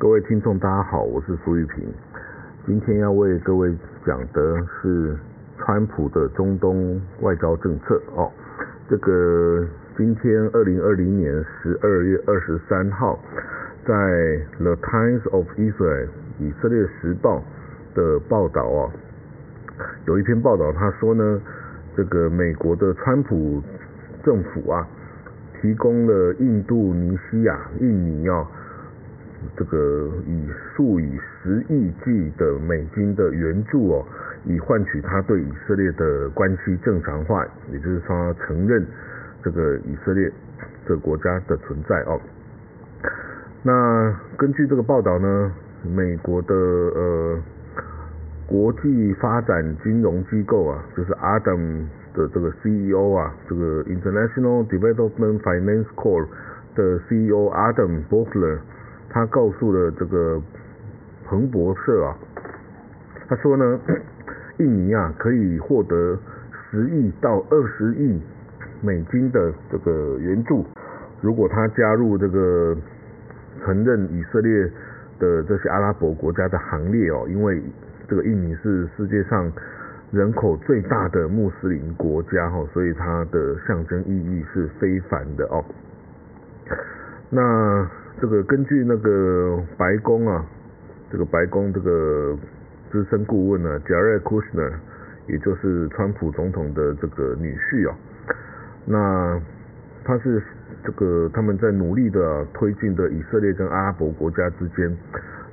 各位听众，大家好，我是苏玉平。今天要为各位讲的是川普的中东外交政策哦。这个今天二零二零年十二月二十三号，在 The Times of Israel 以色列时报的报道啊，有一篇报道，他说呢，这个美国的川普政府啊。提供了印度尼西亚、印尼啊，这个以数以十亿计的美金的援助哦，以换取他对以色列的关系正常化，也就是说承认这个以色列这个国家的存在哦。那根据这个报道呢，美国的呃国际发展金融机构啊，就是 Adam。的这个 CEO 啊，这个 International Development Finance Corp 的 CEO Adam Bofler，他告诉了这个彭博社啊，他说呢，印尼啊可以获得十亿到二十亿美金的这个援助，如果他加入这个承认以色列的这些阿拉伯国家的行列哦，因为这个印尼是世界上。人口最大的穆斯林国家哈，所以它的象征意义是非凡的哦。那这个根据那个白宫啊，这个白宫这个资深顾问呢，Jared Kushner，也就是川普总统的这个女婿哦，那他是这个他们在努力的推进的以色列跟阿拉伯国家之间。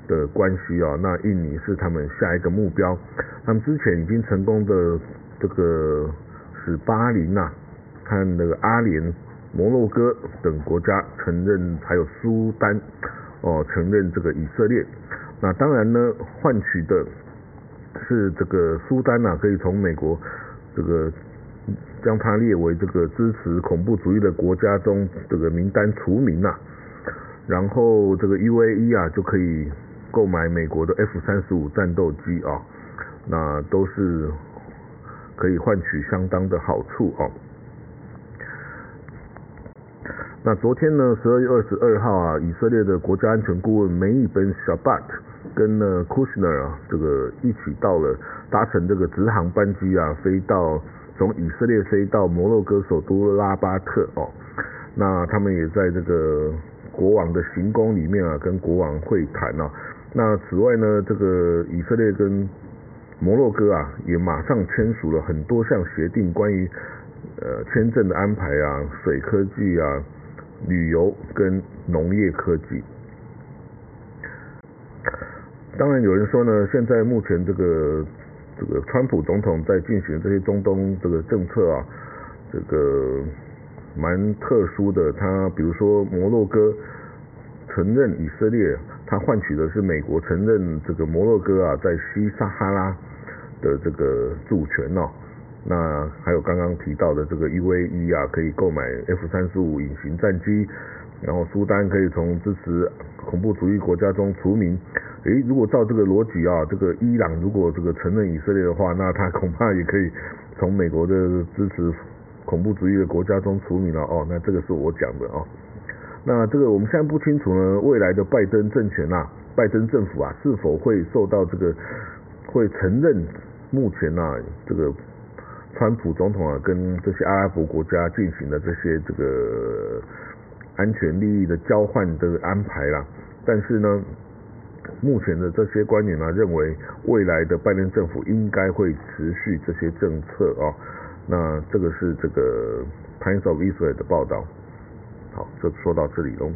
的关系啊，那印尼是他们下一个目标。他们之前已经成功的这个使巴林呐，看那个阿联、摩洛哥等国家承认，还有苏丹哦承认这个以色列。那当然呢，换取的是这个苏丹呐，可以从美国这个将它列为这个支持恐怖主义的国家中这个名单除名呐。然后这个 UAE 啊就可以。购买美国的 F 三十五战斗机啊，那都是可以换取相当的好处哦。那昨天呢，十二月二十二号啊，以色列的国家安全顾问梅伊本沙巴特跟呢 Kushner 啊，这个一起到了搭乘这个直航班机啊，飞到从以色列飞到摩洛哥首都拉巴特哦。那他们也在这个国王的行宫里面啊，跟国王会谈啊。那此外呢，这个以色列跟摩洛哥啊，也马上签署了很多项协定，关于呃签证的安排啊、水科技啊、旅游跟农业科技。当然有人说呢，现在目前这个这个川普总统在进行这些中东这个政策啊，这个蛮特殊的。他比如说摩洛哥承认以色列。他换取的是美国承认这个摩洛哥啊在西撒哈拉的这个主权哦，那还有刚刚提到的这个 UAE 啊可以购买 F 三十五隐形战机，然后苏丹可以从支持恐怖主义国家中除名。诶，如果照这个逻辑啊，这个伊朗如果这个承认以色列的话，那他恐怕也可以从美国的支持恐怖主义的国家中除名了哦。那这个是我讲的哦。那这个我们现在不清楚呢，未来的拜登政权啊，拜登政府啊，是否会受到这个会承认目前啊这个川普总统啊跟这些阿拉伯国家进行的这些这个安全利益的交换的安排啦？但是呢，目前的这些官员呢认为，未来的拜登政府应该会持续这些政策啊。那这个是这个 Times of Israel 的报道。好，就说到这里喽。